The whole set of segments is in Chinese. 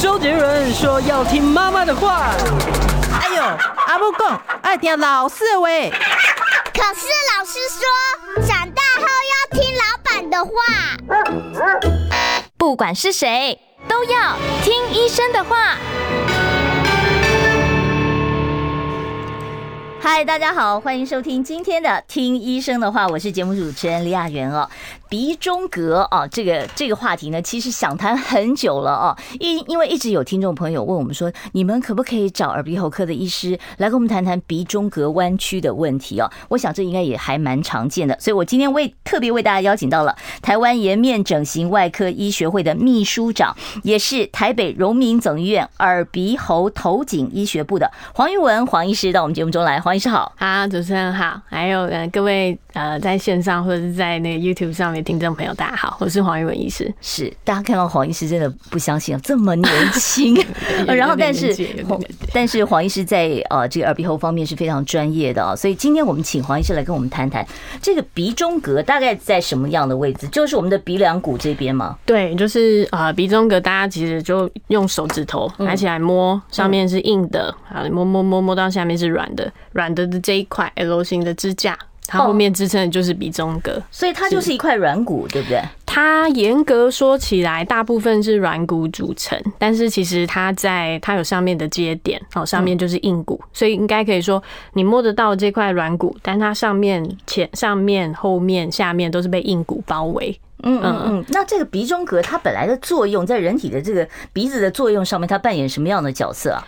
周杰伦说要听妈妈的话。哎呦，阿母讲爱听老师喂。可是老师说，长大后要听老板的话。不管是谁，都要听医生的话。嗨，大家好，欢迎收听今天的《听医生的话》，我是节目主持人李雅媛哦。鼻中隔啊，这个这个话题呢，其实想谈很久了啊。因因为一直有听众朋友问我们说，你们可不可以找耳鼻喉科的医师来跟我们谈谈鼻中隔弯曲的问题啊？我想这应该也还蛮常见的，所以我今天为特别为大家邀请到了台湾颜面整形外科医学会的秘书长，也是台北荣民总医院耳鼻喉头颈医学部的黄玉文黄医师到我们节目中来。黄医师好，好，主持人好，还有呃各位呃在线上或者是在那个 YouTube 上面。听众朋友，大家好，我是黄玉文医师。是大家看到黄医师真的不相信啊，这么年轻。然后，但是但是黄医师在呃这个耳鼻喉方面是非常专业的啊，所以今天我们请黄医师来跟我们谈谈这个鼻中隔大概在什么样的位置？就是我们的鼻梁骨这边吗？对，就是呃鼻中隔，大家其实就用手指头拿起来摸，上面是硬的啊，摸摸摸摸到下面是软的，软的的这一块 L 型的支架。它后面支撑的就是鼻中隔，哦，所以它就是一块软骨，对不对？它严格说起来，大部分是软骨组成，但是其实它在它有上面的接点，哦，上面就是硬骨，所以应该可以说你摸得到这块软骨，但它上面前、上面、后面、下面都是被硬骨包围。嗯嗯嗯。那这个鼻中隔它本来的作用，在人体的这个鼻子的作用上面，它扮演什么样的角色啊？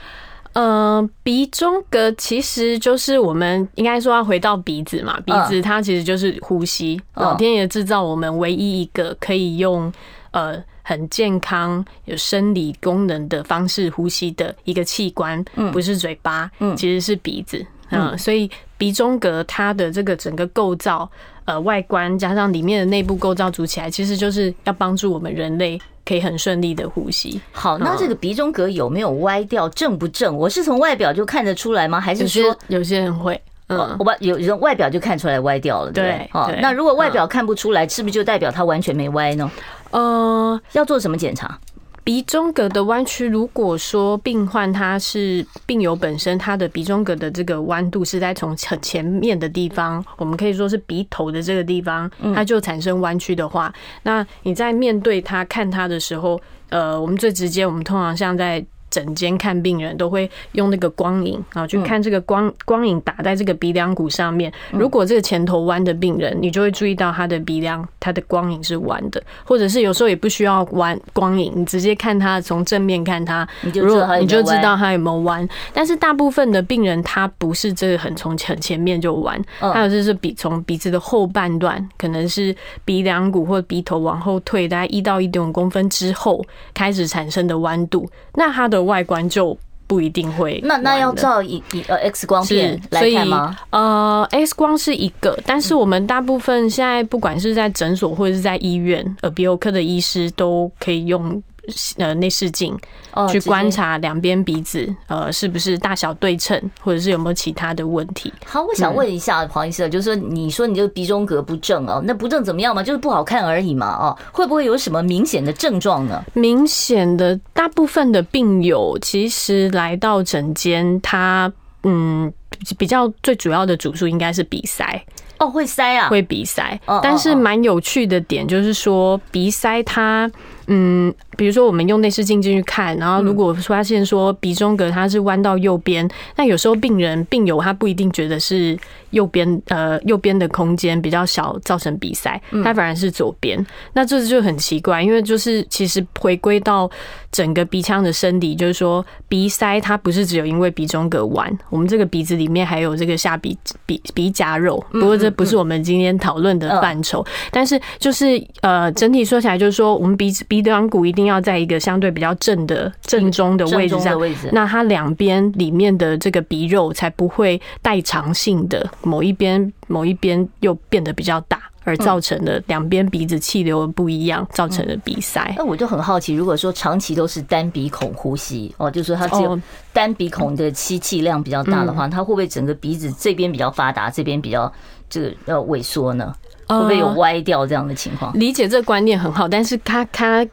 呃，鼻中隔其实就是我们应该说要回到鼻子嘛，鼻子它其实就是呼吸，老天爷制造我们唯一一个可以用呃很健康有生理功能的方式呼吸的一个器官，不是嘴巴，其实是鼻子，嗯，所以鼻中隔它的这个整个构造，呃，外观加上里面的内部构造组起来，其实就是要帮助我们人类。可以很顺利的呼吸。好，那这个鼻中隔有没有歪掉，正不正？我是从外表就看得出来吗？还是说有些人会？嗯，我把有人外表就看出来歪掉了，对不对？好，那如果外表看不出来，是不是就代表它完全没歪呢？呃，要做什么检查？鼻中隔的弯曲，如果说病患他是病友本身，他的鼻中隔的这个弯度是在从很前面的地方，我们可以说是鼻头的这个地方，它就产生弯曲的话，那你在面对他看他的时候，呃，我们最直接，我们通常像在。整间看病人都会用那个光影啊，去看这个光光影打在这个鼻梁骨上面。如果这个前头弯的病人，你就会注意到他的鼻梁，他的光影是弯的，或者是有时候也不需要弯光影，你直接看他从正面看他，如果你就知道他有没有弯。但是大部分的病人他不是这个很从很前面就弯，还有就是鼻从鼻子的后半段，可能是鼻梁骨或鼻头往后退大概一到一点五公分之后开始产生的弯度，那他的。外观就不一定会，那那要照一一呃 X 光片来看吗？呃，X 光是一个，但是我们大部分现在不管是在诊所或者是在医院，耳鼻喉科的医师都可以用。呃，内视镜去观察两边鼻子，呃，是不是大小对称，或者是有没有其他的问题？好，我想问一下黄医生，就是说，你说你这个鼻中隔不正哦，那不正怎么样嘛？就是不好看而已嘛，哦，会不会有什么明显的症状呢？明显的，大部分的病友其实来到诊间，他嗯，比较最主要的主诉应该是鼻塞哦，会塞啊，会鼻塞，但是蛮有趣的点就是说，鼻塞它。嗯，比如说我们用内视镜进去看，然后如果发现说鼻中隔它是弯到右边，那有时候病人病友他不一定觉得是右边，呃，右边的空间比较小造成鼻塞，他反而是左边，那这就很奇怪，因为就是其实回归到整个鼻腔的生理，就是说鼻塞它不是只有因为鼻中隔弯，我们这个鼻子里面还有这个下鼻鼻鼻夹肉，不过这不是我们今天讨论的范畴，但是就是呃整体说起来就是说我们鼻子。鼻端骨一定要在一个相对比较正的正中的位置上，那它两边里面的这个鼻肉才不会代偿性的某一边某一边又变得比较大，而造成的两边鼻子气流不一样，造成的鼻塞。那我就很好奇，如果说长期都是单鼻孔呼吸哦，就是说它只有单鼻孔的吸气量比较大的话，它会不会整个鼻子这边比较发达，这边比较这个要萎缩呢？会不会有歪掉这样的情况？理解这个观念很好，但是他他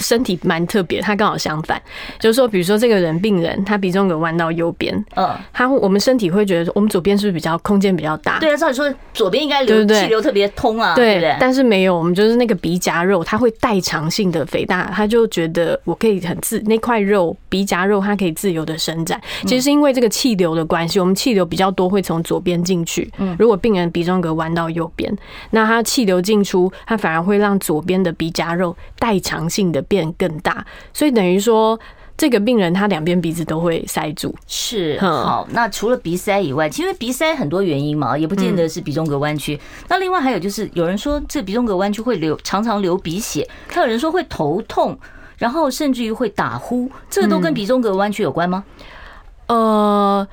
身体蛮特别，他刚好相反，就是说，比如说这个人病人，他鼻中隔弯到右边，嗯，他我们身体会觉得，我们左边是不是比较空间比较大？对啊，照理说左边应该流气流特别通啊，对不对？但是没有，我们就是那个鼻夹肉，它会代偿性的肥大，他就觉得我可以很自那块肉鼻夹肉，它可以自由的伸展。其实是因为这个气流的关系，我们气流比较多会从左边进去。嗯，如果病人鼻中隔弯到右边，那他气流进出，他反而会让左边的鼻夹肉代偿性的变更大，所以等于说，这个病人他两边鼻子都会塞住。是，好，那除了鼻塞以外，其实鼻塞很多原因嘛，也不见得是鼻中隔弯曲。那另外还有就是，有人说这鼻中隔弯曲会流，常常流鼻血，还有人说会头痛，然后甚至于会打呼，这个都跟鼻中隔弯曲有关吗？呃，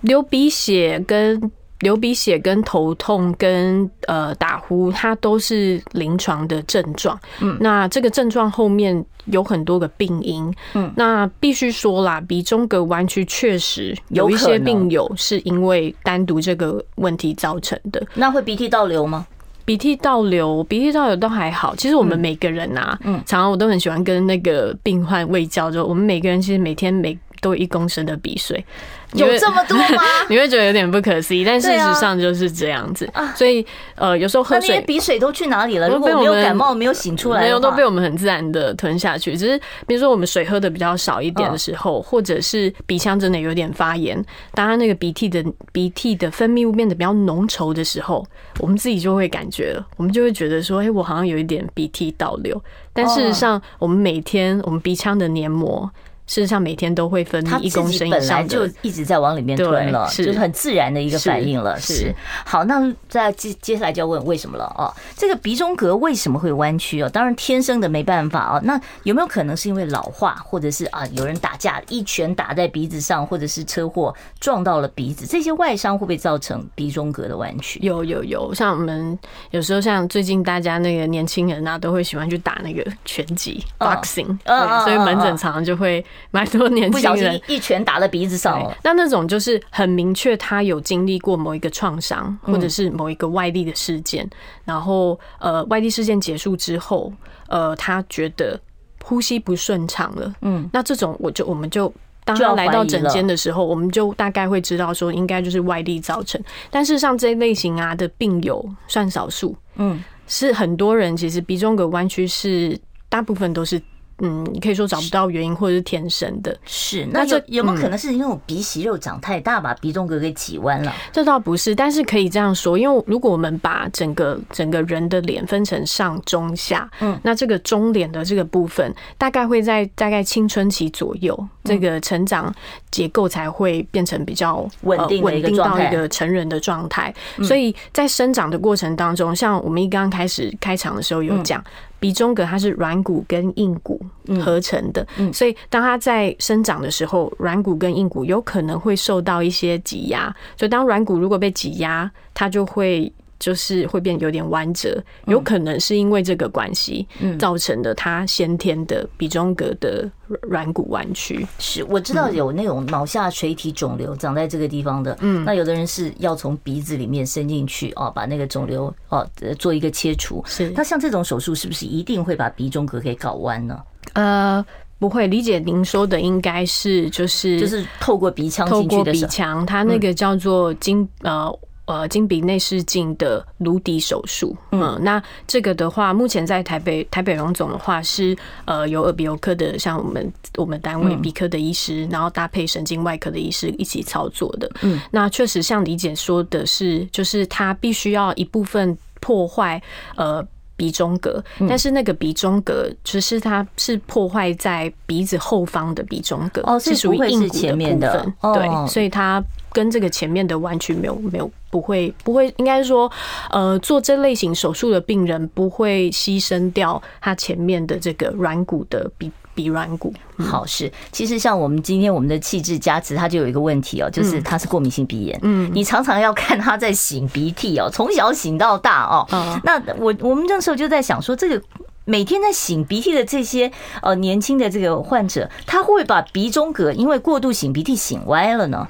流鼻血跟。流鼻血跟头痛跟呃打呼，它都是临床的症状。嗯，那这个症状后面有很多个病因。嗯，那必须说啦，鼻中隔弯曲确实有一些病友是因为单独这个问题造成的。那会鼻涕倒流吗？鼻涕倒流，鼻涕倒流都还好。其实我们每个人啊，嗯，常常我都很喜欢跟那个病患卫教，就我们每个人其实每天每都有一公升的鼻水。有这么多吗？你会觉得有点不可思议，但事实上就是这样子。所以呃，有时候喝水，那些鼻水都去哪里了？如果没有感冒，没有醒出来，没有都被我们很自然的吞下去。只是比如说我们水喝的比较少一点的时候，或者是鼻腔真的有点发炎，当它那个鼻涕的鼻涕的分泌物变得比较浓稠的时候，我们自己就会感觉了，我们就会觉得说，哎，我好像有一点鼻涕倒流。但事实上，我们每天我们鼻腔的黏膜。事实上，每天都会分泌一公升以上的，本来就一直在往里面吞了，是就是很自然的一个反应了。是，是好，那再接接下来就要问为什么了哦？这个鼻中隔为什么会弯曲哦？当然天生的没办法哦。那有没有可能是因为老化，或者是啊有人打架一拳打在鼻子上，或者是车祸撞到了鼻子，这些外伤会不会造成鼻中隔的弯曲？有有有，像我们有时候像最近大家那个年轻人啊，都会喜欢去打那个拳击 boxing，对，所以门诊常常就会。蛮多年轻人。一拳打在鼻子上。了，那那种就是很明确，他有经历过某一个创伤，或者是某一个外力的事件，然后呃，外力事件结束之后，呃，他觉得呼吸不顺畅了，嗯，那这种我就我们就当他来到诊间的时候，我们就大概会知道说，应该就是外力造成。但事实上，这一类型啊的病友算少数，嗯，是很多人其实鼻中隔弯曲是大部分都是。嗯，你可以说找不到原因，或者是天生的。是，那就有没有可能是因为我鼻息肉长太大，把鼻中隔给挤弯了？这倒不是，但是可以这样说，因为如果我们把整个整个人的脸分成上中下，嗯，那这个中脸的这个部分，大概会在大概青春期左右，这个成长结构才会变成比较稳定稳定到一个成人的状态。所以在生长的过程当中，像我们一刚开始开场的时候有讲。鼻中隔它是软骨跟硬骨合成的，所以当它在生长的时候，软骨跟硬骨有可能会受到一些挤压。所以当软骨如果被挤压，它就会。就是会变有点弯折，有可能是因为这个关系造成的，他先天的鼻中隔的软骨弯曲。是，我知道有那种脑下垂体肿瘤长在这个地方的，嗯，那有的人是要从鼻子里面伸进去哦，把那个肿瘤哦做一个切除。是，那像这种手术是不是一定会把鼻中隔给搞弯呢？呃，不会。理解您说的应该是就是就是透过鼻腔透过鼻腔，它那个叫做经呃。呃，金鼻内视镜的颅底手术，嗯，那这个的话，目前在台北台北荣总的话是呃由耳鼻喉科的，像我们我们单位鼻科的医师，然后搭配神经外科的医师一起操作的。嗯，那确实像李姐说的是，就是他必须要一部分破坏呃。鼻中隔，但是那个鼻中隔其实它是破坏在鼻子后方的鼻中隔，是属于硬骨的部分。对，所以它跟这个前面的弯曲没有没有不会不会，应该说，呃，做这类型手术的病人不会牺牲掉他前面的这个软骨的鼻。鼻软骨。好是，其实像我们今天我们的气质加持，他就有一个问题哦，就是他是过敏性鼻炎，嗯，你常常要看他在擤鼻涕哦，从小擤到大哦，那我我们那时候就在想说，这个每天在擤鼻涕的这些呃年轻的这个患者，他会不会把鼻中隔因为过度擤鼻涕擤歪了呢？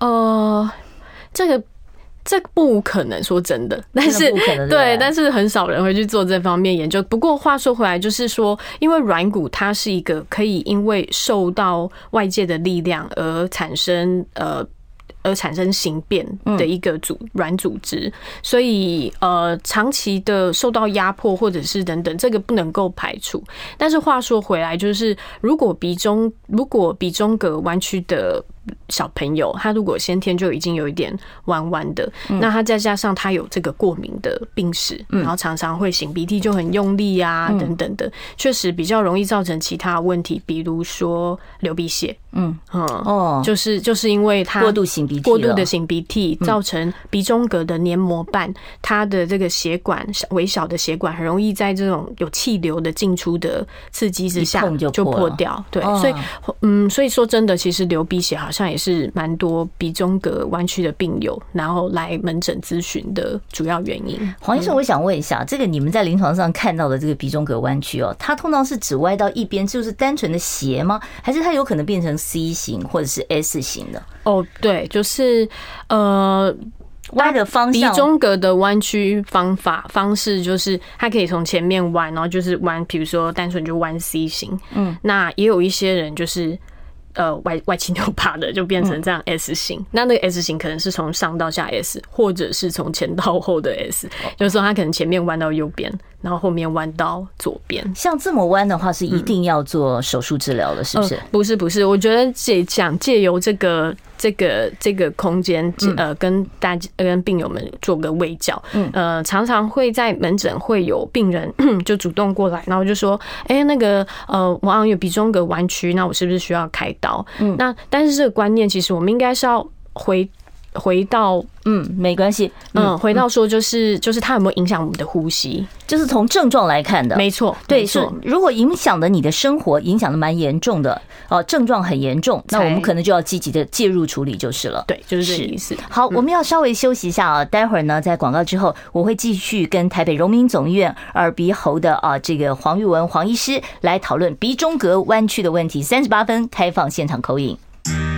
呃，这个这不可能说真的，但是对，但是很少人会去做这方面研究。不过话说回来，就是说，因为软骨它是一个可以因为受到外界的力量而产生呃。而产生形变的一个组软组织，所以呃，长期的受到压迫或者是等等，这个不能够排除。但是话说回来，就是如果鼻中如果鼻中隔弯曲的。小朋友，他如果先天就已经有一点弯弯的，那他再加上他有这个过敏的病史，然后常常会擤鼻涕就很用力啊，等等的，确实比较容易造成其他问题，比如说流鼻血。嗯嗯哦，就是就是因为他过度擤鼻涕，过度的擤鼻涕造成鼻中隔的黏膜瓣，它的这个血管微小的血管很容易在这种有气流的进出的刺激之下就破掉。对，所以嗯，所以说真的，其实流鼻血好像。上也是蛮多鼻中隔弯曲的病友，然后来门诊咨询的主要原因。黄医生，我想问一下，这个你们在临床上看到的这个鼻中隔弯曲哦，它通常是只歪到一边，就是单纯的斜吗？还是它有可能变成 C 型或者是 S 型的？哦，对，就是呃，歪的方向。鼻中隔的弯曲方法方式就是它可以从前面弯，然后就是弯，比如说单纯就弯 C 型。嗯，那也有一些人就是。呃，歪歪七扭八的就变成这样 S 型，那那个 S 型可能是从上到下 S，或者是从前到后的 S，有时候它可能前面弯到右边。然后后面弯到左边，像这么弯的话，是一定要做手术治疗的，是不是？不是，不是。我觉得借想借由这个这个这个空间，呃，跟大家跟病友们做个微教。嗯，呃，常常会在门诊会有病人 就主动过来，然后就说：“哎，那个呃，我好像有鼻中隔弯曲，那我是不是需要开刀？”嗯，那但是这个观念，其实我们应该是要回。回到嗯，没关系，嗯，回到说就是就是它有没有影响我们的呼吸，就是从症状来看的，没错，对，是如果影响的你的生活，影响的蛮严重的哦，症状很严重，那我们可能就要积极的介入处理就是了，对，就是这个意思。好，我们要稍微休息一下啊，待会儿呢，在广告之后，我会继续跟台北荣民总医院耳鼻喉的啊这个黄玉文黄医师来讨论鼻中隔弯曲的问题。三十八分开放现场 call in。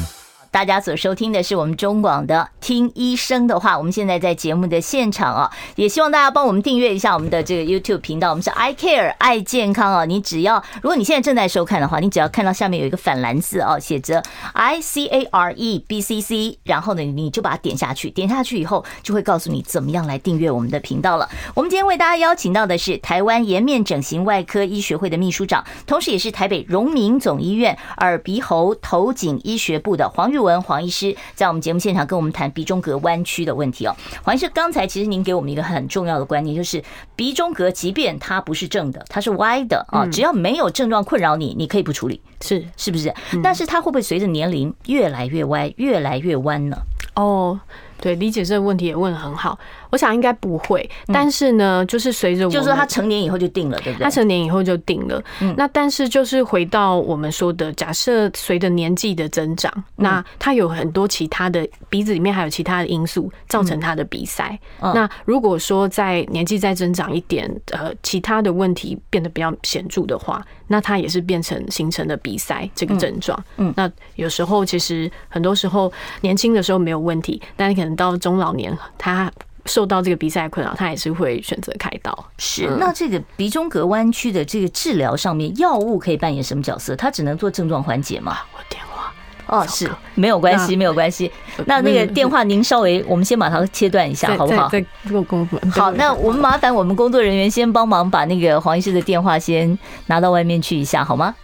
大家所收听的是我们中广的《听医生的话》，我们现在在节目的现场啊，也希望大家帮我们订阅一下我们的这个 YouTube 频道，我们是 I Care 爱健康啊。你只要，如果你现在正在收看的话，你只要看到下面有一个反蓝字啊，写着 I C A R E B C C，然后呢，你就把它点下去，点下去以后就会告诉你怎么样来订阅我们的频道了。我们今天为大家邀请到的是台湾颜面整形外科医学会的秘书长，同时也是台北荣民总医院耳鼻喉头颈医学部的黄玉文黄医师在我们节目现场跟我们谈鼻中隔弯曲的问题哦。黄医师，刚才其实您给我们一个很重要的观念，就是鼻中隔即便它不是正的，它是歪的啊，只要没有症状困扰你，你可以不处理，是是不是？但是它会不会随着年龄越来越歪，越来越弯呢？哦。对，理解这个问题也问得很好。我想应该不会，但是呢，就是随着就是说他成年以后就定了，对不对？他成年以后就定了。那但是就是回到我们说的，假设随着年纪的增长，那他有很多其他的鼻子里面还有其他的因素造成他的鼻塞。那如果说在年纪再增长一点，呃，其他的问题变得比较显著的话，那他也是变成形成的鼻塞这个症状。嗯，那有时候其实很多时候年轻的时候没有问题，但你可能。到中老年，他受到这个鼻塞困扰，他也是会选择开刀。是，那这个鼻中隔弯曲的这个治疗上面，药物可以扮演什么角色？它只能做症状缓解吗？我电话哦，是没有关系，没有关系。那那个电话，您稍微，我们先把它切断一下，好不好？在做工作。好，那我们麻烦我们工作人员先帮忙把那个黄医师的电话先拿到外面去一下，好吗？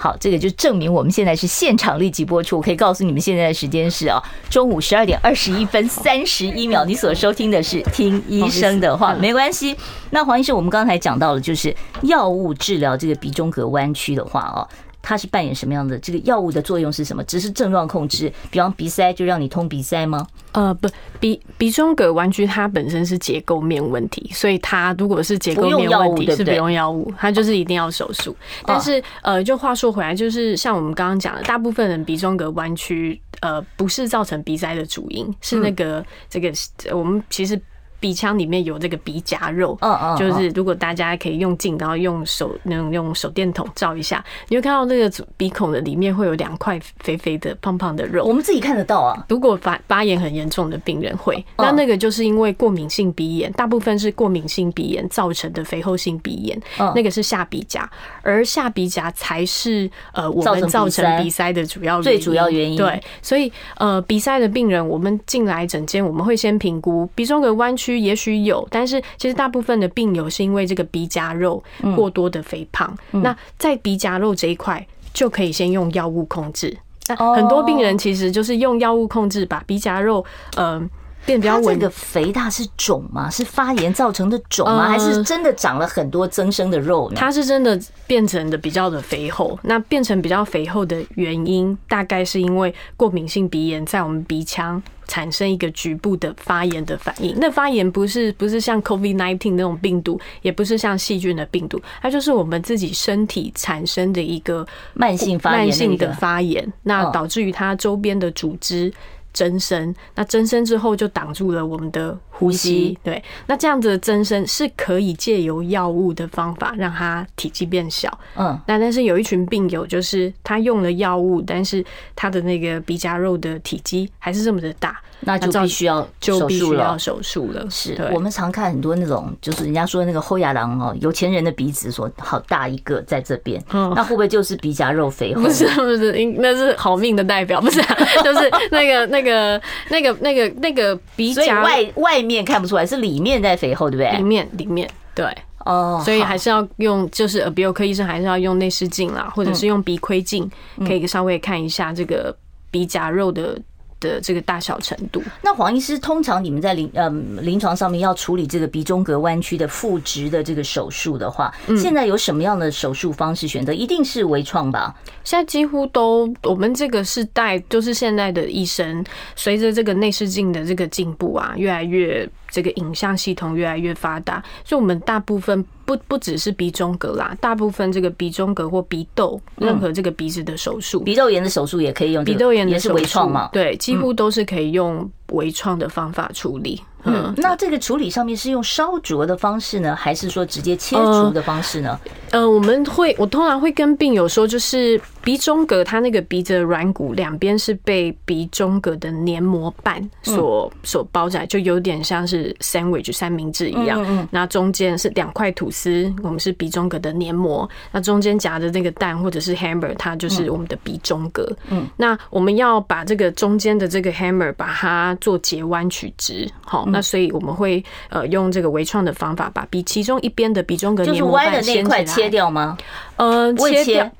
好，这个就证明我们现在是现场立即播出。我可以告诉你们，现在的时间是啊，中午十二点二十一分三十一秒。你所收听的是听医生的话，没关系。那黄医生，我们刚才讲到了，就是药物治疗这个鼻中隔弯曲的话哦，它是扮演什么样的？这个药物的作用是什么？只是症状控制，比方鼻塞就让你通鼻塞吗？呃，不，鼻鼻中隔弯曲它本身是结构面问题，所以它如果是结构面问题是不用药物，它就是一定要手术。但是呃，就话说回来，就是像我们刚刚讲的，大部分人鼻中隔弯曲呃不是造成鼻塞的主因，是那个这个我们其实。鼻腔里面有这个鼻夹肉，嗯嗯，就是如果大家可以用镜，然后用手那种用手电筒照一下，你会看到那个鼻孔的里面会有两块肥肥的、胖胖的肉。我们自己看得到啊。如果发发炎很严重的病人会，那那个就是因为过敏性鼻炎，大部分是过敏性鼻炎造成的肥厚性鼻炎，那个是下鼻夹，而下鼻夹才是呃我们造成鼻塞的主要最主要原因。对，所以呃鼻塞的病人，我们进来诊间，我们会先评估鼻中隔弯曲。也许有，但是其实大部分的病友是因为这个鼻夹肉过多的肥胖。那在鼻夹肉这一块就可以先用药物控制。那很多病人其实就是用药物控制，把鼻夹肉呃变比较稳。这个肥大是肿吗？是发炎造成的肿吗？还是真的长了很多增生的肉呢？它是真的变成的比较的肥厚。那变成比较肥厚的原因，大概是因为过敏性鼻炎在我们鼻腔。产生一个局部的发炎的反应，那发炎不是不是像 COVID-19 那种病毒，也不是像细菌的病毒，它就是我们自己身体产生的一个慢性发炎，慢性的发炎，那导致于它周边的组织。增生，那增生之后就挡住了我们的呼吸。对，那这样子的增生是可以借由药物的方法让它体积变小。嗯，那但是有一群病友，就是他用了药物，但是他的那个鼻夹肉的体积还是这么的大。那就必须要就必须要手术了。是我们常看很多那种，就是人家说那个后牙郎哦，有钱人的鼻子说好大一个在这边，那会不会就是鼻夹肉肥厚？不是不是，那是好命的代表，不是，就是那个那个那个那个那个鼻夹外外面看不出来，是里面在肥厚，对不对？里面里面对哦，所以还是要用，就是耳鼻喉科医生还是要用内视镜啦，或者是用鼻窥镜，可以稍微看一下这个鼻夹肉的。的这个大小程度，那黄医师，通常你们在临呃临床上面要处理这个鼻中隔弯曲的复直的这个手术的话，现在有什么样的手术方式选择？一定是微创吧？现在几乎都，我们这个是带就是现在的医生，随着这个内视镜的这个进步啊，越来越。这个影像系统越来越发达，所以我们大部分不不只是鼻中隔啦，大部分这个鼻中隔或鼻窦，任何这个鼻子的手术，鼻窦炎的手术也可以用，鼻窦炎也是微创嘛？对，几乎都是可以用微创的方法处理。嗯，那这个处理上面是用烧灼的方式呢，还是说直接切除的方式呢？呃，我们会，我通常会跟病友说，就是鼻中隔，它那个鼻子的软骨两边是被鼻中隔的黏膜瓣所所包扎，就有点像是 sandwich 三明治一样。嗯，那中间是两块吐司，我们是鼻中隔的黏膜，那中间夹着那个蛋或者是 hammer，它就是我们的鼻中隔。嗯，那我们要把这个中间的这个 hammer 把它做截弯取直，好。那所以我们会呃用这个微创的方法，把鼻其中一边的鼻中隔黏膜瓣就是歪的那块切掉吗？呃，切掉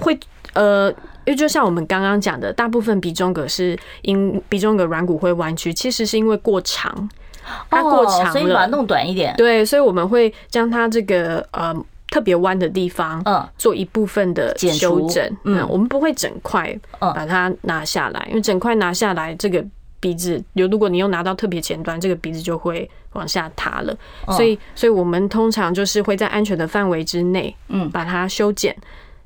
会呃，因为就像我们刚刚讲的，大部分鼻中隔是因鼻中隔软骨会弯曲，其实是因为过长，它过长了，所以把它弄短一点。对，所以我们会将它这个呃特别弯的地方，嗯，做一部分的修整。嗯，我们不会整块把它拿下来，因为整块拿下来这个。鼻子，有如果你又拿到特别前端，这个鼻子就会往下塌了。所以，所以我们通常就是会在安全的范围之内，嗯，把它修剪。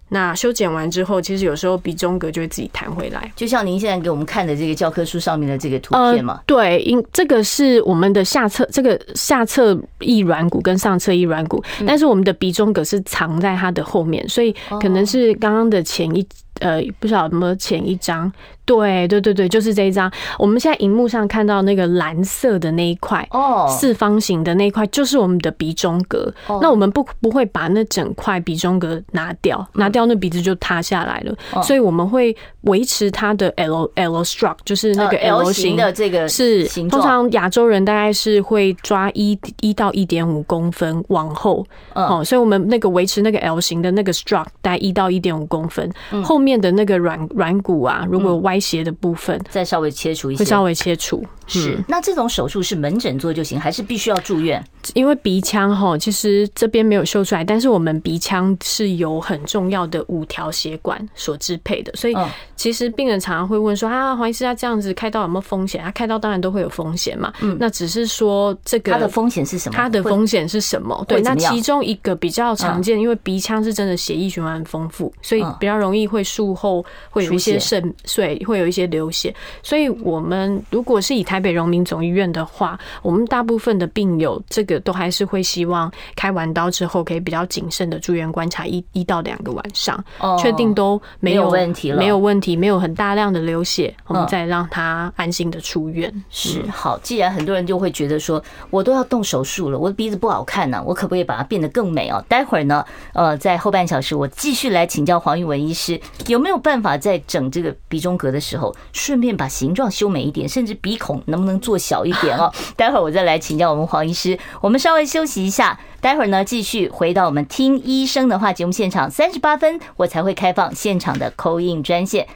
那修剪完之后，其实有时候鼻中隔就会自己弹回来，就像您现在给我们看的这个教科书上面的这个图片嘛。对，因这个是我们的下侧，这个下侧翼软骨跟上侧翼软骨，但是我们的鼻中隔是藏在它的后面，所以可能是刚刚的前一。呃，不晓得有没有前一张？对对对对，就是这一张。我们现在荧幕上看到那个蓝色的那一块，哦，四方形的那一块，就是我们的鼻中隔。那我们不不会把那整块鼻中隔拿掉，拿掉那鼻子就塌下来了。所以我们会维持它的 L L struct，就是那个 L 型的这个是。通常亚洲人大概是会抓一一到一点五公分往后，哦，所以我们那个维持那个 L 型的那个 struct，大概一到一点五公分后面。面的那个软软骨啊，如果歪斜的部分，再稍微切除一些，会稍微切除。是，那这种手术是门诊做就行，还是必须要住院？因为鼻腔哈，其实这边没有秀出来，但是我们鼻腔是有很重要的五条血管所支配的，所以其实病人常常会问说啊，黄医师他这样子开刀有没有风险？他开刀当然都会有风险嘛，嗯，那只是说这个它的风险是什么？它的风险是什么？对，那其中一个比较常见，因为鼻腔是真的血液循环很丰富，所以比较容易会术后会有一些渗水，会有一些流血，所以我们如果是以台北荣民总医院的话，我们大部分的病友这个。都还是会希望开完刀之后可以比较谨慎的住院观察一一到两个晚上，确定都没有问题了，没有问题，没有很大量的流血，我们再让他安心的出院。是好，既然很多人就会觉得说，我都要动手术了，我的鼻子不好看呢，我可不可以把它变得更美哦？待会儿呢，呃，在后半小时我继续来请教黄玉文医师，有没有办法在整这个鼻中隔的时候，顺便把形状修美一点，甚至鼻孔能不能做小一点哦？待会儿我再来请教我们黄医师。我们稍微休息一下，待会儿呢继续回到我们听医生的话节目现场。三十八分我才会开放现场的 call in 专线。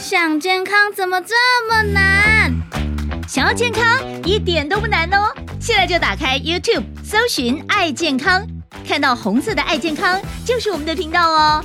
想健康怎么这么难？想要健康一点都不难哦！现在就打开 YouTube 搜寻“爱健康”，看到红色的“爱健康”就是我们的频道哦。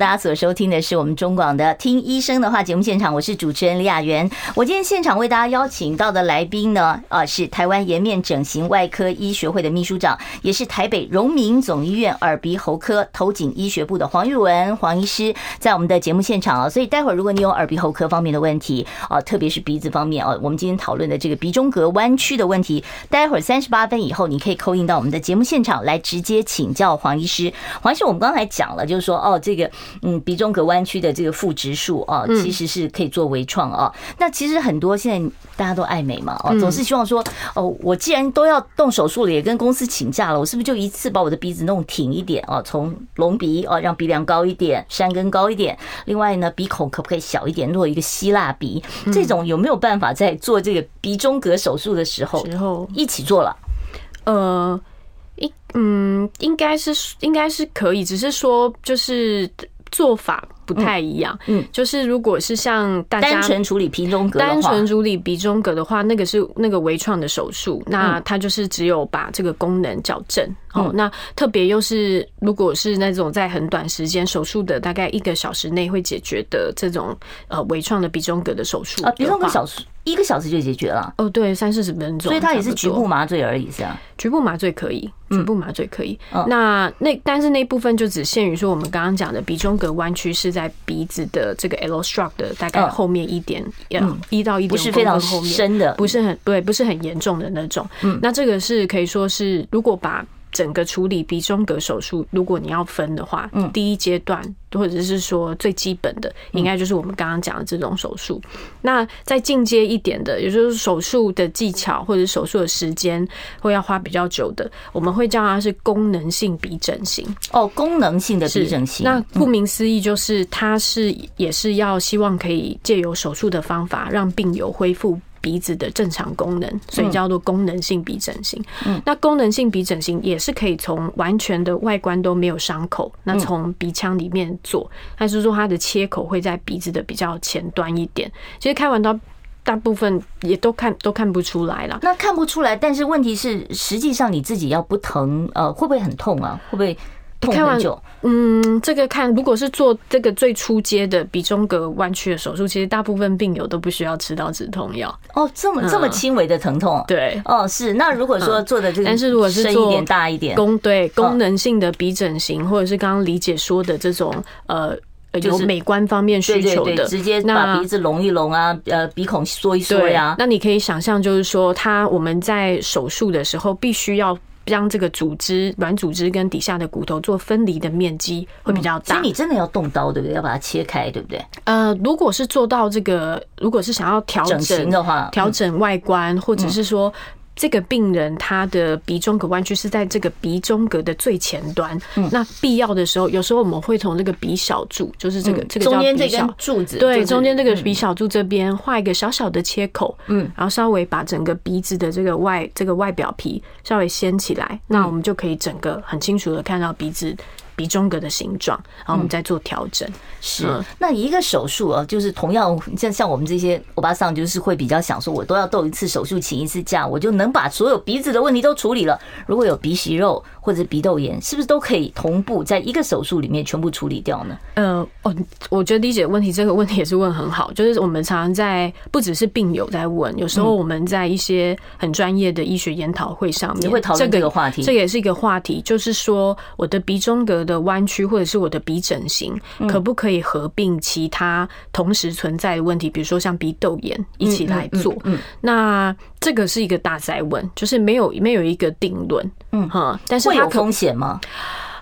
大家所收听的是我们中广的《听医生的话》节目现场，我是主持人李雅媛。我今天现场为大家邀请到的来宾呢，啊，是台湾颜面整形外科医学会的秘书长，也是台北荣民总医院耳鼻喉科头颈医学部的黄玉文黄医师，在我们的节目现场啊。所以待会儿如果你有耳鼻喉科方面的问题啊，特别是鼻子方面啊，我们今天讨论的这个鼻中隔弯曲的问题，待会儿三十八分以后，你可以 call in 到我们的节目现场来直接请教黄医师。黄医师，我们刚才讲了，就是说哦，这个。嗯，鼻中隔弯曲的这个腹直术啊，其实是可以做微创啊。那其实很多现在大家都爱美嘛，哦，总是希望说，哦，我既然都要动手术了，也跟公司请假了，我是不是就一次把我的鼻子弄挺一点啊？从隆鼻啊，让鼻梁高一点，山根高一点。另外呢，鼻孔可不可以小一点，做一个希腊鼻？这种有没有办法在做这个鼻中隔手术的时候，时候一起做了？呃，应嗯，应该是应该是可以，只是说就是。做法不太一样，嗯，就是如果是像大家单纯处理鼻中隔，单纯处理鼻中隔的话，那个是那个微创的手术，那它就是只有把这个功能矫正。哦，那特别又是如果是那种在很短时间手术的，大概一个小时内会解决的这种呃微创的鼻中隔的手术啊，鼻中隔小时一个小时就解决了。哦，对，三四十分钟，所以它也是局部麻醉而已，是啊，局部麻醉可以，局部麻醉可以。那那但是那部分就只限于说我们刚刚讲的鼻中隔弯曲是在鼻子的这个 L struct 的大概后面一点，一到一点不是非常深的，不是很对，不是很严重的那种。嗯，那这个是可以说是如果把整个处理鼻中隔手术，如果你要分的话，嗯，第一阶段或者是说最基本的，应该就是我们刚刚讲的这种手术。那再进阶一点的，也就是手术的技巧或者手术的时间会要花比较久的，我们会叫它是功能性鼻整形。哦，功能性的鼻整形。那顾名思义，就是它是也是要希望可以借由手术的方法，让病友恢复。鼻子的正常功能，所以叫做功能性鼻整形。嗯，那功能性鼻整形也是可以从完全的外观都没有伤口，那从鼻腔里面做，还是说它的切口会在鼻子的比较前端一点？其实开完刀，大部分也都看都看不出来了。那看不出来，但是问题是，实际上你自己要不疼，呃，会不会很痛啊？会不会？看完就嗯，这个看，如果是做这个最初阶的鼻中隔弯曲的手术，其实大部分病友都不需要吃到止痛药。哦，这么这么轻微的疼痛？对，哦是。那如果说做的这个，但是如果是做一点大一点功对功能性的鼻整形，或者是刚刚李姐说的这种呃有美观方面需求的，直接把鼻子隆一隆啊，呃鼻孔缩一缩呀。那你可以想象，就是说，他我们在手术的时候必须要。让这个组织、软组织跟底下的骨头做分离的面积会比较大，所以你真的要动刀，对不对？要把它切开，对不对？呃，如果是做到这个，如果是想要调整的话，调整外观，或者是说。这个病人他的鼻中隔弯曲是在这个鼻中隔的最前端，那必要的时候，有时候我们会从这个鼻小柱，就是这个这个中间这根柱子，对，中间这个鼻小柱这边画一个小小的切口，嗯，然后稍微把整个鼻子的这个外这个外表皮稍微掀起来，那我们就可以整个很清楚的看到鼻子。鼻中隔的形状，然后我们再做调整。是，那一个手术啊，就是同样像像我们这些欧巴桑，就是会比较想说，我都要动一次手术，请一次假，我就能把所有鼻子的问题都处理了。如果有鼻息肉或者鼻窦炎，是不是都可以同步在一个手术里面全部处理掉呢？呃，哦，我觉得理解问题这个问题也是问很好，就是我们常常在不只是病友在问，有时候我们在一些很专业的医学研讨会上面，也会讨论这个话题。这也是一个话题，就是说我的鼻中隔的弯曲或者是我的鼻整形，可不可以合并其他同时存在的问题，比如说像鼻窦炎一起来做？那这个是一个大灾问，就是没有没有一个定论。嗯哈，但是它会有风险吗？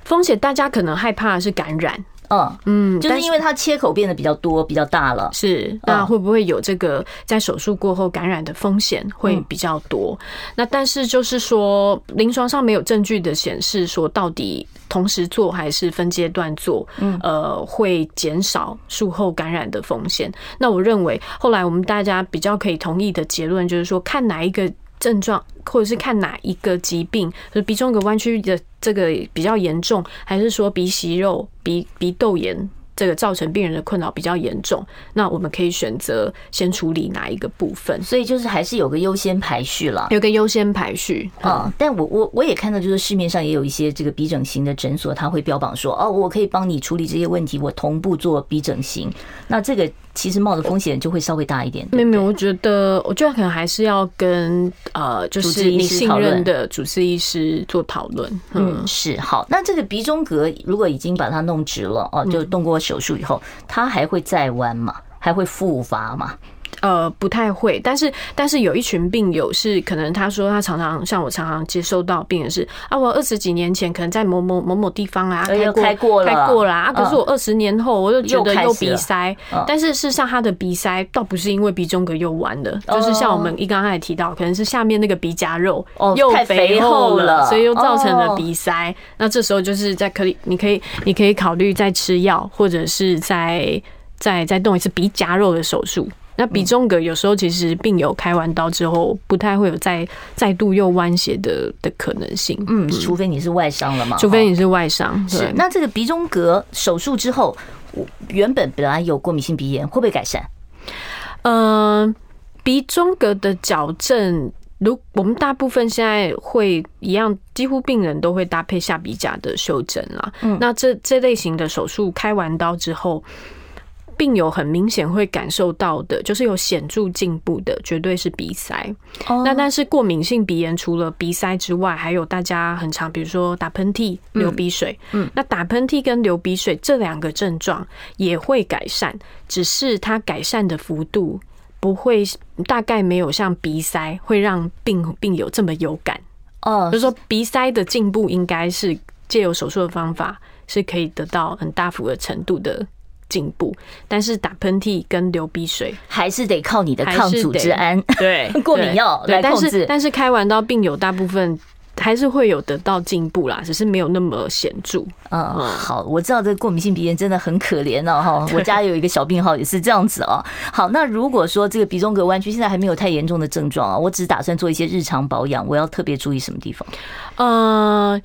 风险大家可能害怕的是感染。嗯嗯，就是因为它切口变得比较多，比较大了。是，那会不会有这个在手术过后感染的风险会比较多？那但是就是说，临床上没有证据的显示说到底同时做还是分阶段做，嗯呃，会减少术后感染的风险。那我认为后来我们大家比较可以同意的结论就是说，看哪一个。症状，或者是看哪一个疾病，就是鼻中隔弯曲的这个比较严重，还是说鼻息肉、鼻鼻窦炎？这个造成病人的困扰比较严重，那我们可以选择先处理哪一个部分？所以就是还是有个优先排序了，有个优先排序啊。但我我我也看到，就是市面上也有一些这个鼻整形的诊所，他会标榜说，哦，我可以帮你处理这些问题，我同步做鼻整形。那这个其实冒的风险就会稍微大一点。没有没有，我觉得我觉得可能还是要跟呃，就是你信任的主治医师做讨论。嗯，是好。那这个鼻中隔如果已经把它弄直了哦，就动过。手术以后，它还会再弯吗？还会复发吗？呃，不太会。但是，但是有一群病友是可能他说他常常像我常常接收到病人是啊，我二十几年前可能在某某某某地方啊开过开过了开过了啊，可是我二十年后我就觉得又鼻塞。但是事实上他的鼻塞倒不是因为鼻中隔又弯的，就是像我们一刚才也提到，可能是下面那个鼻夹肉又肥厚了，所以又造成了鼻塞。那这时候就是在可以，你可以你可以考虑再吃药，或者是再再再动一次鼻夹肉的手术。那鼻中隔有时候其实病友开完刀之后，不太会有再再度又弯斜的的可能性。嗯，除非你是外伤了嘛。除非你是外伤。是。那这个鼻中隔手术之后，原本本来有过敏性鼻炎，会不会改善？嗯，鼻中隔的矫正，如我们大部分现在会一样，几乎病人都会搭配下鼻甲的修正啦。嗯，那这这类型的手术开完刀之后。病友很明显会感受到的，就是有显著进步的，绝对是鼻塞。那但是过敏性鼻炎除了鼻塞之外，还有大家很常，比如说打喷嚏、流鼻水。嗯，那打喷嚏跟流鼻水这两个症状也会改善，只是它改善的幅度不会，大概没有像鼻塞会让病病友这么有感。哦，就是说鼻塞的进步应该是借由手术的方法是可以得到很大幅的程度的。进步，但是打喷嚏跟流鼻水还是得靠你的抗组织胺，对 过敏药来控制。但是开完刀，病友大部分还是会有得到进步啦，只是没有那么显著。嗯，好，我知道这个过敏性鼻炎真的很可怜哦。哈。我家有一个小病号也是这样子哦。好，那如果说这个鼻中隔弯曲现在还没有太严重的症状啊，我只打算做一些日常保养，我要特别注意什么地方？嗯。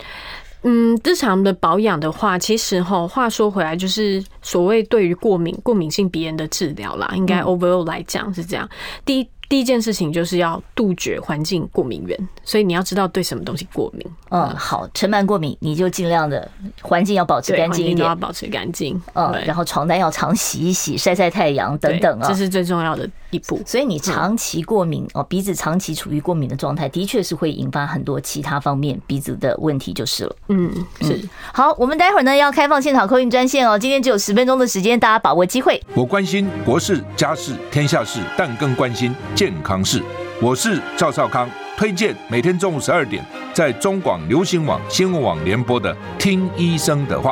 嗯，日常的保养的话，其实哈，话说回来，就是所谓对于过敏、过敏性鼻炎的治疗啦，应该 overall 来讲是这样。第一。第一件事情就是要杜绝环境过敏源，所以你要知道对什么东西过敏。嗯，好，尘螨过敏，你就尽量的环境要保持干净一点，要保持干净。嗯，然后床单要常洗一洗，晒晒太阳等等啊，这是最重要的一步。所以你长期过敏哦，鼻子长期处于过敏的状态，的确是会引发很多其他方面鼻子的问题，就是了。嗯，是。好，我们待会儿呢要开放现场 call in 专线哦，今天只有十分钟的时间，大家把握机会。我关心国事、家事、天下事，但更关心健康事。我是赵少康，推荐每天中午十二点在中广流行网、新闻网联播的《听医生的话》。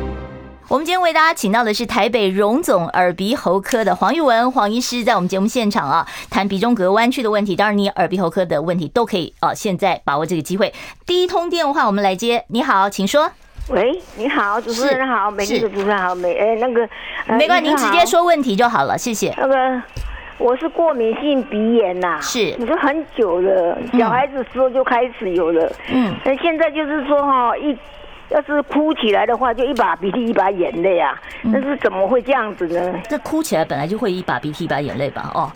我们今天为大家请到的是台北荣总耳鼻喉科的黄玉文黄医师，在我们节目现场啊，谈鼻中隔弯曲的问题。当然，你耳鼻喉科的问题都可以啊，现在把握这个机会。第一通电话我们来接，你好，请说。喂，你好，主持人好，美丽的主持人好，美哎那个，没关系，您直接说问题就好了，谢谢。那个，我是过敏性鼻炎呐，是，你说很久了，小孩子时候就开始有了，嗯，那现在就是说哈一。要是哭起来的话，就一把鼻涕一把眼泪啊！但是怎么会这样子呢？这哭起来本来就会一把鼻涕一把眼泪吧？哦，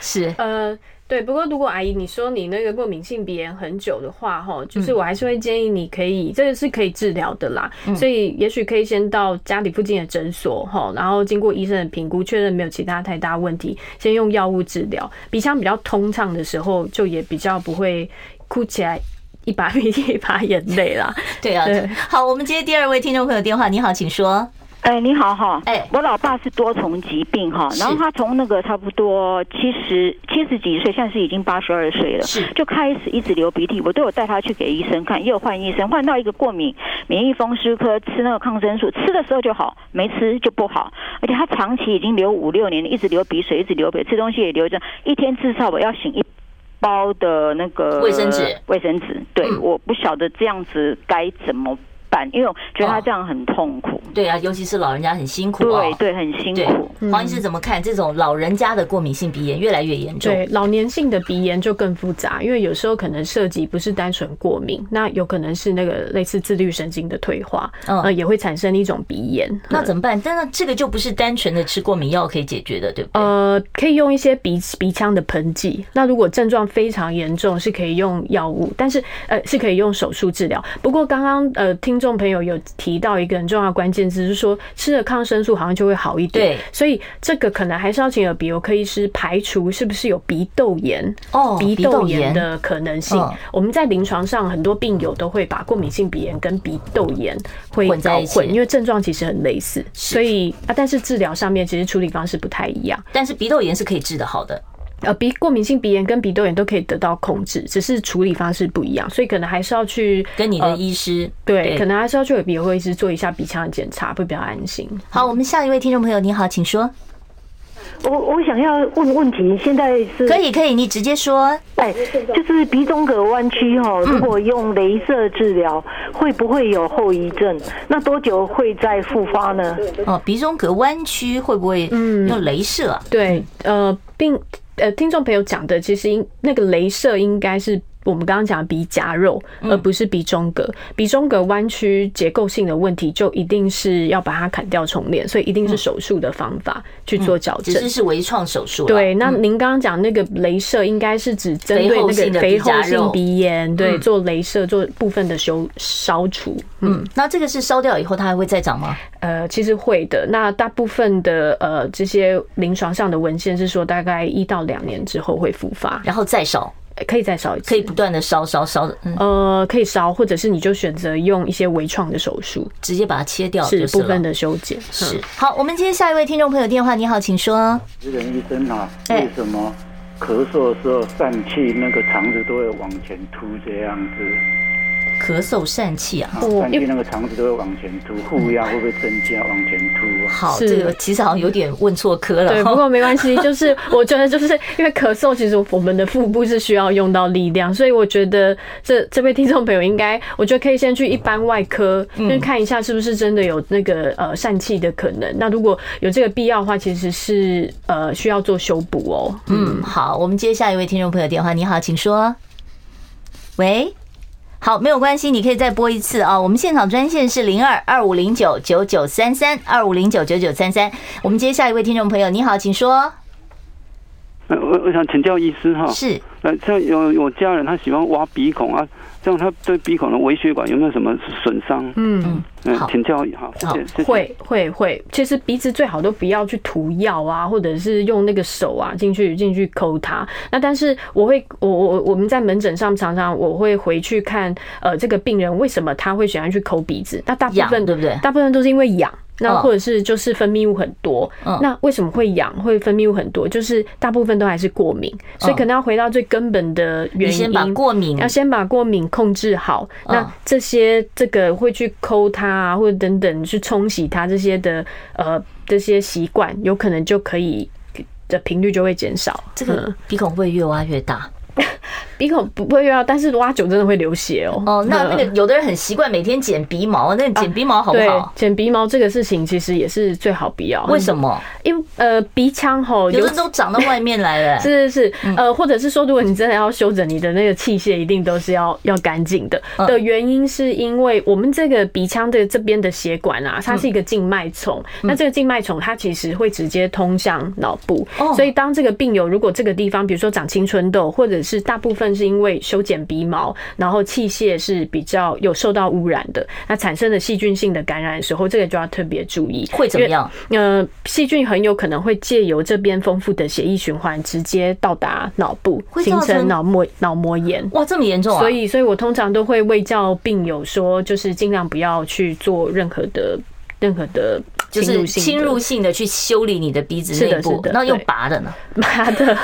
是，呃，对。不过如果阿姨你说你那个过敏性鼻炎很久的话，哈，就是我还是会建议你可以，这个是可以治疗的啦。所以也许可以先到家里附近的诊所，哈，然后经过医生的评估，确认没有其他太大问题，先用药物治疗。鼻腔比较通畅的时候，就也比较不会哭起来。一把鼻涕一把眼泪啦，对啊，对。好，我们接第二位听众朋友电话。你好，请说。哎，你好哈，哎，我老爸是多重疾病哈，然后他从那个差不多七十七十几岁，现在是已经八十二岁了，是就开始一直流鼻涕，我都有带他去给医生看，又换医生，换到一个过敏免疫风湿科吃那个抗生素，吃的时候就好，没吃就不好，而且他长期已经流五六年，一直流鼻水，一直流鼻，吃东西也流着，一天至少我要醒一。包的那个卫生纸，卫生纸，对，嗯、我不晓得这样子该怎么。因为我觉得他这样很痛苦。对啊，尤其是老人家很辛苦。对对，很辛苦。黄医师怎么看这种老人家的过敏性鼻炎越来越严重？对，老年性的鼻炎就更复杂，因为有时候可能涉及不是单纯过敏，那有可能是那个类似自律神经的退化，嗯，也会产生一种鼻炎。那怎么办？但是这个就不是单纯的吃过敏药可以解决的，对不对？呃，可以用一些鼻鼻腔的喷剂。那如果症状非常严重，是可以用药物，但是呃是可以用手术治疗。不过刚刚呃听众朋友有。提到一个很重要的关键字，是说吃了抗生素好像就会好一点。对，所以这个可能还是要请耳鼻喉科医师排除是不是有鼻窦炎哦，鼻窦炎的可能性。我们在临床上很多病友都会把过敏性鼻炎跟鼻窦炎会搞混在一起，因为症状其实很类似。所以啊，但是治疗上面其实处理方式不太一样。但是鼻窦炎是可以治得好的。呃，鼻过敏性鼻炎跟鼻窦炎都可以得到控制，只是处理方式不一样，所以可能还是要去跟你的医师、呃、对，对，可能还是要去耳鼻喉科医师做一下鼻腔的检查，会比较安心。好，我们下一位听众朋友，你好，请说。我我想要问问题，现在是可以可以，你直接说。哎，就是鼻中隔弯曲哈，如果用镭射治疗，会不会有后遗症？那多久会再复发呢？哦，鼻中隔弯曲会不会嗯用镭射？对，呃，并。呃，听众朋友讲的，其实应那个镭射应该是。我们刚刚讲鼻夹肉，而不是鼻中隔。鼻中隔弯曲结构性的问题，就一定是要把它砍掉重练，所以一定是手术的方法去做矫正。只是是微创手术。对，那您刚刚讲那个镭射，应该是指针对那个肥厚性鼻炎，对，做镭射做部分的修烧除。嗯，那这个是烧掉以后，它还会再长吗？呃，其实会的。那大部分的呃这些临床上的文献是说，大概一到两年之后会复发，然后再烧。可以再烧一次，可以不断的烧烧烧。呃，可以烧，或者是你就选择用一些微创的手术，直接把它切掉，是部分的修剪。是好，我们接下一位听众朋友电话。你好，请说。这个医生啊，为什么咳嗽的时候疝气那个肠子都会往前凸这样子？咳嗽疝气啊，疝气那个肠子都会往前凸，负压会不会增加？往前凸。好，这个其实好像有点问错科了。对，不过没关系，就是我觉得就是因为咳嗽，其实我们的腹部是需要用到力量，所以我觉得这这位听众朋友应该，我觉得可以先去一般外科，先看一下是不是真的有那个呃疝气的可能。那如果有这个必要的话，其实是呃需要做修补哦。嗯，好，我们接下一位听众朋友电话。你好，请说。喂。好，没有关系，你可以再拨一次啊。我们现场专线是零二二五零九九九三三二五零九九九三三。我们接下一位听众朋友，你好，请说。我我想请教医师哈，是，呃，像有有家人他喜欢挖鼻孔啊。这样他对鼻孔的微血管有没有什么损伤？嗯嗯，好，请教一下。好，会会会。其实鼻子最好都不要去涂药啊，或者是用那个手啊进去进去抠它。那但是我会我我我们在门诊上常常我会回去看呃这个病人为什么他会喜欢去抠鼻子？那大部分对不对？大部分都是因为痒。那或者是就是分泌物很多。那为什么会痒？会分泌物很多，就是大部分都还是过敏，所以可能要回到最根本的原因，先把过敏要先把过敏控制好。那这些这个会去抠它啊，或者等等去冲洗它这些的呃这些习惯，有可能就可以的频率就会减少。这个鼻孔会越挖越大。鼻孔不会要，但是挖久真的会流血哦。哦，那那个有的人很习惯每天剪鼻毛，那剪鼻毛好不好？啊、剪鼻毛这个事情其实也是最好不要。为什么？因为呃鼻腔吼有的都长到外面来了。是 是是，呃或者是说，如果你真的要修整你的那个器械，一定都是要要干净的。的原因是因为我们这个鼻腔的这边的血管啊，它是一个静脉丛。那这个静脉丛它其实会直接通向脑部，所以当这个病友如果这个地方比如说长青春痘，或者是大部分。是因为修剪鼻毛，然后器械是比较有受到污染的，那产生的细菌性的感染的时候，这个就要特别注意。会怎么样？呃，细菌很有可能会借由这边丰富的血液循环，直接到达脑部，形成脑膜脑膜炎。哇，这么严重啊！所以，所以我通常都会为叫病友说，就是尽量不要去做任何的任何的，就是侵入性的去修理你的鼻子内部。那用拔的呢？拔的。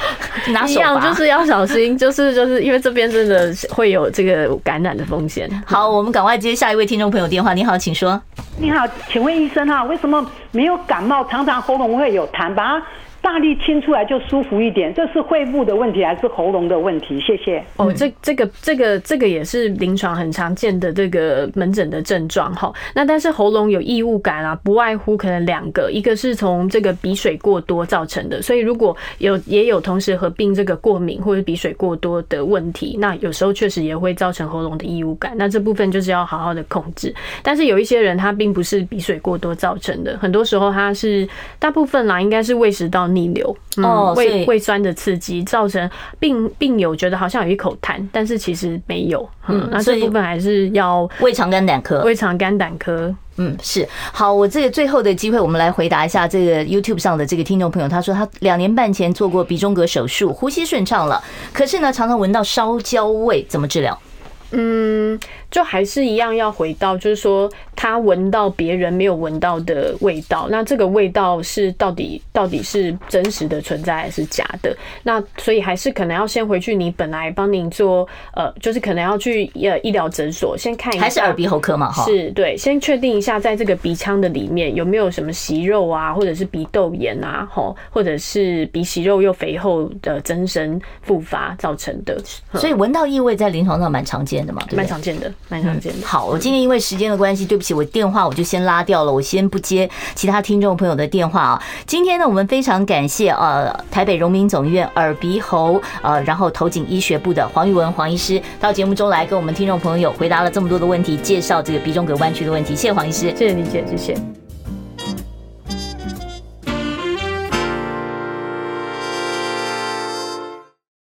拿一样就是要小心，就是就是因为这边真的会有这个感染的风险。好，我们赶快接下一位听众朋友电话。你好，请说。你好，请问医生哈，为什么没有感冒，常常喉咙会有痰吧？大力清出来就舒服一点，这是肺部的问题还是喉咙的问题？谢谢。哦，这这个这个这个也是临床很常见的这个门诊的症状哈。那但是喉咙有异物感啊，不外乎可能两个，一个是从这个鼻水过多造成的，所以如果有也有同时合并这个过敏或者鼻水过多的问题，那有时候确实也会造成喉咙的异物感。那这部分就是要好好的控制。但是有一些人他并不是鼻水过多造成的，很多时候他是大部分啦，应该是胃食道。逆流，嗯，胃胃酸的刺激造成病病友觉得好像有一口痰，但是其实没有，嗯，那这部分还是要胃肠肝胆科，胃肠肝胆科，嗯，是好。我这个最后的机会，我们来回答一下这个 YouTube 上的这个听众朋友，他说他两年半前做过鼻中隔手术，呼吸顺畅了，可是呢，常常闻到烧焦味，怎么治疗？嗯。就还是一样要回到，就是说他闻到别人没有闻到的味道，那这个味道是到底到底是真实的存在还是假的？那所以还是可能要先回去，你本来帮您做呃，就是可能要去呃医疗诊所先看一下，还是耳鼻喉科嘛？哈，是对，先确定一下在这个鼻腔的里面有没有什么息肉啊，或者是鼻窦炎啊，吼，或者是鼻息肉又肥厚的增生复发造成的。所以闻到异味在临床上蛮常见的嘛，对，蛮常见的。蛮常见的。好，我今天因为时间的关系，对不起，我电话我就先拉掉了，我先不接其他听众朋友的电话啊。今天呢，我们非常感谢呃台北荣民总医院耳鼻喉呃然后头颈医学部的黄玉文黄医师到节目中来跟我们听众朋友回答了这么多的问题，介绍这个鼻中隔弯曲的问题。谢谢黄医师，谢谢李姐，谢谢。